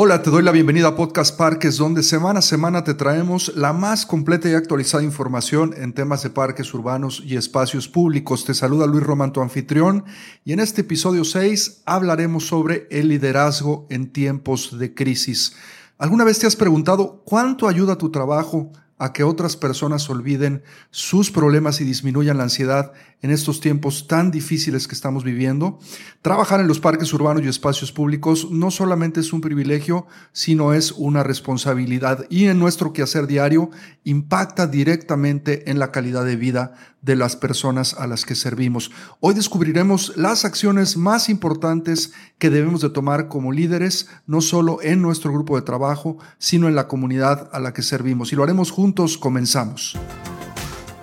Hola, te doy la bienvenida a Podcast Parques, donde semana a semana te traemos la más completa y actualizada información en temas de parques urbanos y espacios públicos. Te saluda Luis Román, tu anfitrión, y en este episodio 6 hablaremos sobre el liderazgo en tiempos de crisis. ¿Alguna vez te has preguntado cuánto ayuda tu trabajo a que otras personas olviden sus problemas y disminuyan la ansiedad en estos tiempos tan difíciles que estamos viviendo. Trabajar en los parques urbanos y espacios públicos no solamente es un privilegio, sino es una responsabilidad y en nuestro quehacer diario impacta directamente en la calidad de vida de las personas a las que servimos. Hoy descubriremos las acciones más importantes que debemos de tomar como líderes, no solo en nuestro grupo de trabajo, sino en la comunidad a la que servimos. Y lo haremos juntos, comenzamos.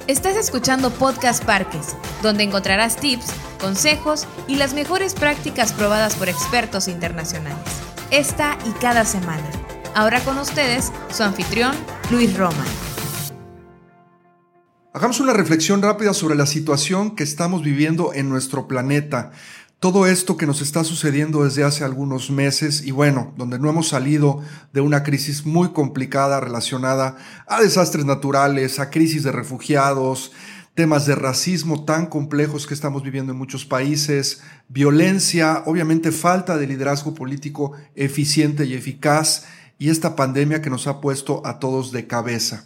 Estás escuchando Podcast Parques, donde encontrarás tips, consejos y las mejores prácticas probadas por expertos internacionales. Esta y cada semana. Ahora con ustedes, su anfitrión, Luis Roman. Hagamos una reflexión rápida sobre la situación que estamos viviendo en nuestro planeta todo esto que nos está sucediendo desde hace algunos meses y bueno, donde no hemos salido de una crisis muy complicada relacionada a desastres naturales, a crisis de refugiados, temas de racismo tan complejos que estamos viviendo en muchos países, violencia, obviamente falta de liderazgo político eficiente y eficaz y esta pandemia que nos ha puesto a todos de cabeza.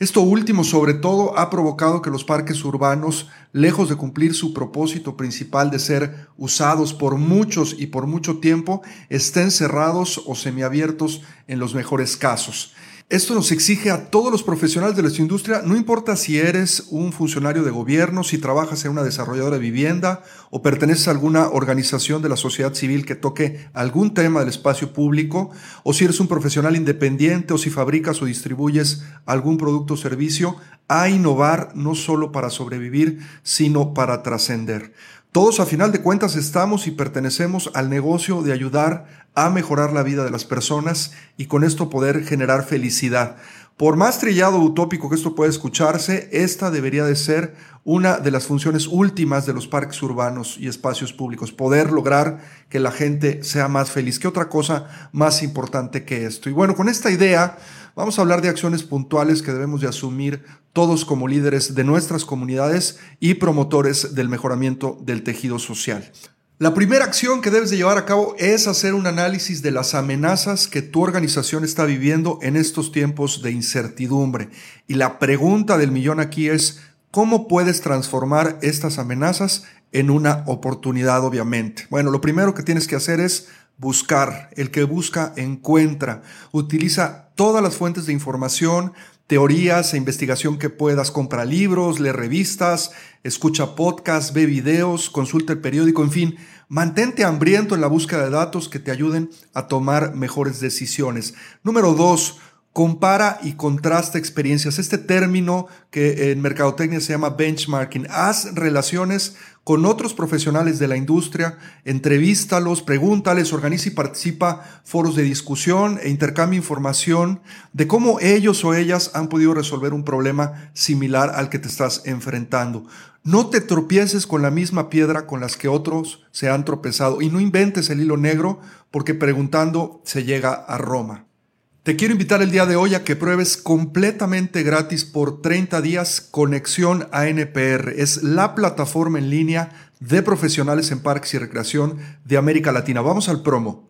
Esto último, sobre todo, ha provocado que los parques urbanos, lejos de cumplir su propósito principal de ser usados por muchos y por mucho tiempo, estén cerrados o semiabiertos en los mejores casos. Esto nos exige a todos los profesionales de nuestra industria, no importa si eres un funcionario de gobierno, si trabajas en una desarrolladora de vivienda o perteneces a alguna organización de la sociedad civil que toque algún tema del espacio público, o si eres un profesional independiente o si fabricas o distribuyes algún producto o servicio, a innovar no solo para sobrevivir, sino para trascender. Todos a final de cuentas estamos y pertenecemos al negocio de ayudar a mejorar la vida de las personas y con esto poder generar felicidad. Por más trillado utópico que esto pueda escucharse, esta debería de ser una de las funciones últimas de los parques urbanos y espacios públicos, poder lograr que la gente sea más feliz. ¿Qué otra cosa más importante que esto? Y bueno, con esta idea vamos a hablar de acciones puntuales que debemos de asumir todos como líderes de nuestras comunidades y promotores del mejoramiento del tejido social. La primera acción que debes de llevar a cabo es hacer un análisis de las amenazas que tu organización está viviendo en estos tiempos de incertidumbre. Y la pregunta del millón aquí es, ¿cómo puedes transformar estas amenazas en una oportunidad, obviamente? Bueno, lo primero que tienes que hacer es buscar. El que busca, encuentra. Utiliza todas las fuentes de información, teorías e investigación que puedas. Compra libros, lee revistas, escucha podcasts, ve videos, consulta el periódico, en fin, mantente hambriento en la búsqueda de datos que te ayuden a tomar mejores decisiones. Número dos, compara y contrasta experiencias. Este término que en mercadotecnia se llama benchmarking. Haz relaciones con otros profesionales de la industria, entrevístalos, pregúntales, organiza y participa foros de discusión e intercambia información de cómo ellos o ellas han podido resolver un problema similar al que te estás enfrentando. No te tropieces con la misma piedra con las que otros se han tropezado y no inventes el hilo negro porque preguntando se llega a Roma. Te quiero invitar el día de hoy a que pruebes completamente gratis por 30 días Conexión ANPR. Es la plataforma en línea de profesionales en parques y recreación de América Latina. Vamos al promo.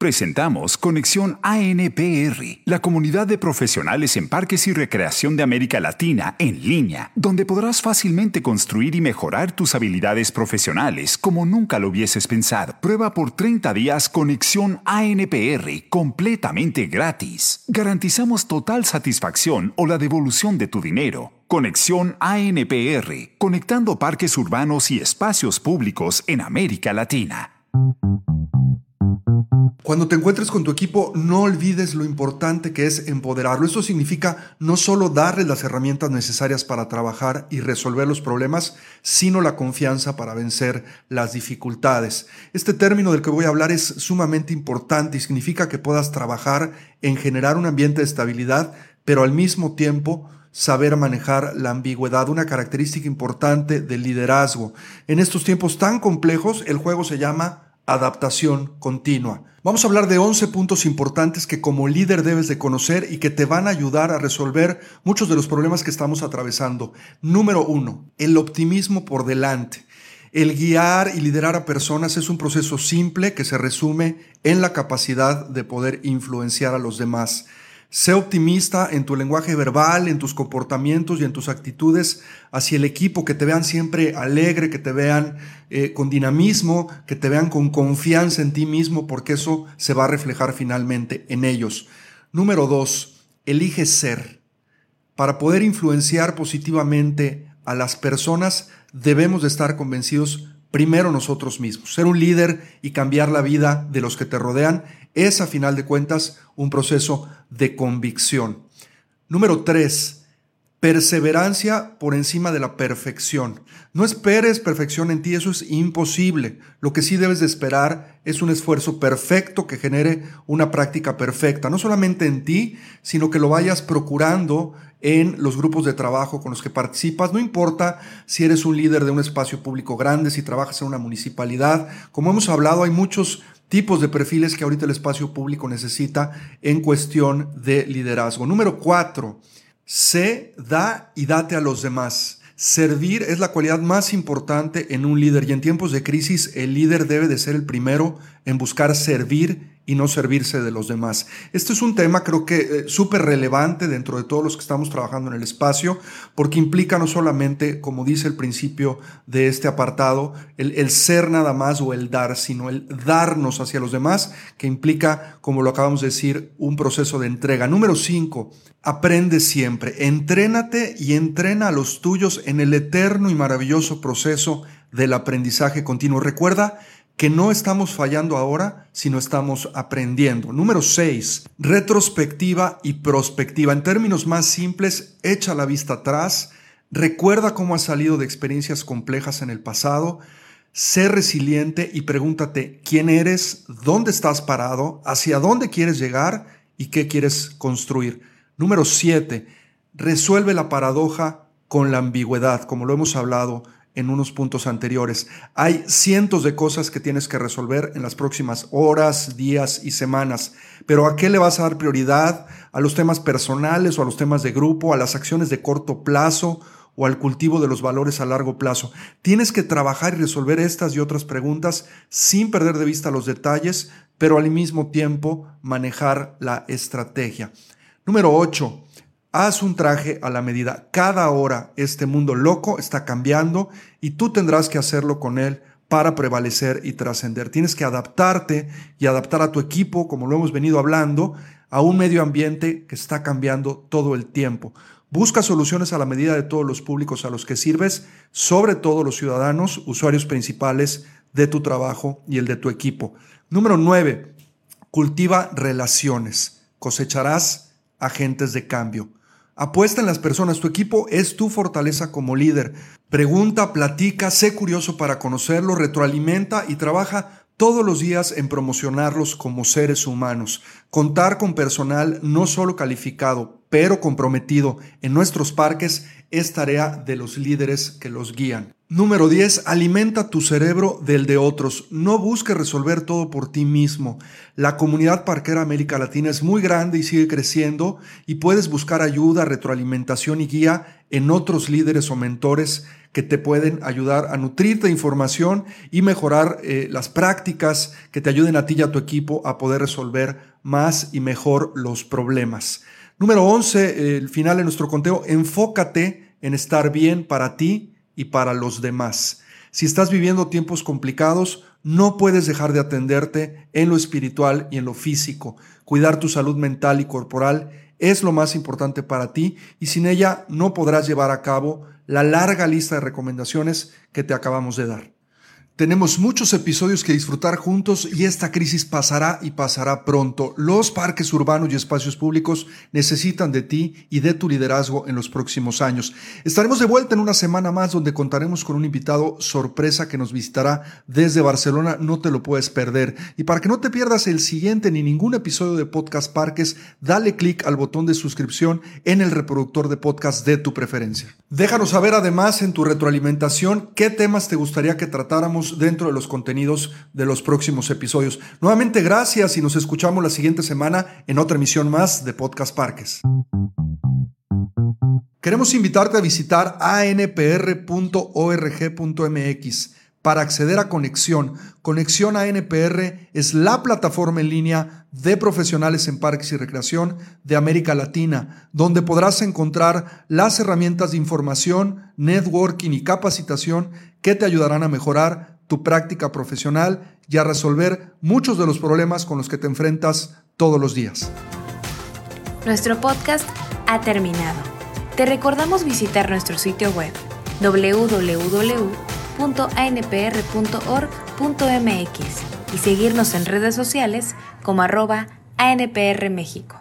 Presentamos Conexión ANPR, la comunidad de profesionales en parques y recreación de América Latina en línea, donde podrás fácilmente construir y mejorar tus habilidades profesionales como nunca lo hubieses pensado. Prueba por 30 días Conexión ANPR completamente gratis. Garantizamos total satisfacción o la devolución de tu dinero. Conexión ANPR, conectando parques urbanos y espacios públicos en América Latina. Cuando te encuentres con tu equipo, no olvides lo importante que es empoderarlo. Esto significa no solo darles las herramientas necesarias para trabajar y resolver los problemas, sino la confianza para vencer las dificultades. Este término del que voy a hablar es sumamente importante y significa que puedas trabajar en generar un ambiente de estabilidad, pero al mismo tiempo saber manejar la ambigüedad, una característica importante del liderazgo. En estos tiempos tan complejos, el juego se llama adaptación continua. Vamos a hablar de 11 puntos importantes que como líder debes de conocer y que te van a ayudar a resolver muchos de los problemas que estamos atravesando. Número uno, el optimismo por delante. El guiar y liderar a personas es un proceso simple que se resume en la capacidad de poder influenciar a los demás. Sé optimista en tu lenguaje verbal, en tus comportamientos y en tus actitudes hacia el equipo, que te vean siempre alegre, que te vean eh, con dinamismo, que te vean con confianza en ti mismo, porque eso se va a reflejar finalmente en ellos. Número dos, elige ser. Para poder influenciar positivamente a las personas, debemos de estar convencidos primero nosotros mismos. Ser un líder y cambiar la vida de los que te rodean es a final de cuentas un proceso de convicción. Número tres, perseverancia por encima de la perfección. No esperes perfección en ti, eso es imposible. Lo que sí debes de esperar es un esfuerzo perfecto que genere una práctica perfecta, no solamente en ti, sino que lo vayas procurando en los grupos de trabajo con los que participas. No importa si eres un líder de un espacio público grande, si trabajas en una municipalidad. Como hemos hablado, hay muchos tipos de perfiles que ahorita el espacio público necesita en cuestión de liderazgo. Número cuatro, sé, da y date a los demás. Servir es la cualidad más importante en un líder y en tiempos de crisis el líder debe de ser el primero en buscar servir y no servirse de los demás. Este es un tema creo que eh, súper relevante dentro de todos los que estamos trabajando en el espacio, porque implica no solamente, como dice el principio de este apartado, el, el ser nada más o el dar, sino el darnos hacia los demás, que implica, como lo acabamos de decir, un proceso de entrega. Número cinco, aprende siempre, entrénate y entrena a los tuyos en el eterno y maravilloso proceso del aprendizaje continuo. Recuerda que no estamos fallando ahora, sino estamos aprendiendo. Número 6. Retrospectiva y prospectiva. En términos más simples, echa la vista atrás, recuerda cómo has salido de experiencias complejas en el pasado, sé resiliente y pregúntate quién eres, dónde estás parado, hacia dónde quieres llegar y qué quieres construir. Número 7. Resuelve la paradoja con la ambigüedad, como lo hemos hablado en unos puntos anteriores. Hay cientos de cosas que tienes que resolver en las próximas horas, días y semanas. Pero ¿a qué le vas a dar prioridad? ¿A los temas personales o a los temas de grupo? ¿A las acciones de corto plazo? o al cultivo de los valores a largo plazo. Tienes que trabajar y resolver estas y otras preguntas sin perder de vista los detalles, pero al mismo tiempo manejar la estrategia. Número 8. Haz un traje a la medida. Cada hora este mundo loco está cambiando y tú tendrás que hacerlo con él para prevalecer y trascender. Tienes que adaptarte y adaptar a tu equipo, como lo hemos venido hablando, a un medio ambiente que está cambiando todo el tiempo. Busca soluciones a la medida de todos los públicos a los que sirves, sobre todo los ciudadanos, usuarios principales de tu trabajo y el de tu equipo. Número 9. Cultiva relaciones. Cosecharás agentes de cambio. Apuesta en las personas, tu equipo es tu fortaleza como líder. Pregunta, platica, sé curioso para conocerlo, retroalimenta y trabaja todos los días en promocionarlos como seres humanos. Contar con personal no solo calificado, pero comprometido en nuestros parques es tarea de los líderes que los guían. Número 10. Alimenta tu cerebro del de otros. No busques resolver todo por ti mismo. La comunidad parquera América Latina es muy grande y sigue creciendo y puedes buscar ayuda, retroalimentación y guía en otros líderes o mentores que te pueden ayudar a nutrirte de información y mejorar eh, las prácticas que te ayuden a ti y a tu equipo a poder resolver más y mejor los problemas. Número 11, el final de nuestro conteo, enfócate en estar bien para ti y para los demás. Si estás viviendo tiempos complicados, no puedes dejar de atenderte en lo espiritual y en lo físico. Cuidar tu salud mental y corporal es lo más importante para ti y sin ella no podrás llevar a cabo la larga lista de recomendaciones que te acabamos de dar. Tenemos muchos episodios que disfrutar juntos y esta crisis pasará y pasará pronto. Los parques urbanos y espacios públicos necesitan de ti y de tu liderazgo en los próximos años. Estaremos de vuelta en una semana más donde contaremos con un invitado sorpresa que nos visitará desde Barcelona. No te lo puedes perder. Y para que no te pierdas el siguiente ni ningún episodio de Podcast Parques, dale clic al botón de suscripción en el reproductor de podcast de tu preferencia. Déjanos saber además en tu retroalimentación qué temas te gustaría que tratáramos dentro de los contenidos de los próximos episodios. Nuevamente gracias y nos escuchamos la siguiente semana en otra emisión más de Podcast Parques. Queremos invitarte a visitar anpr.org.mx para acceder a Conexión. Conexión ANPR es la plataforma en línea de profesionales en parques y recreación de América Latina, donde podrás encontrar las herramientas de información, networking y capacitación que te ayudarán a mejorar tu práctica profesional y a resolver muchos de los problemas con los que te enfrentas todos los días. Nuestro podcast ha terminado. Te recordamos visitar nuestro sitio web www.anpr.org.mx y seguirnos en redes sociales como arroba ANPR México.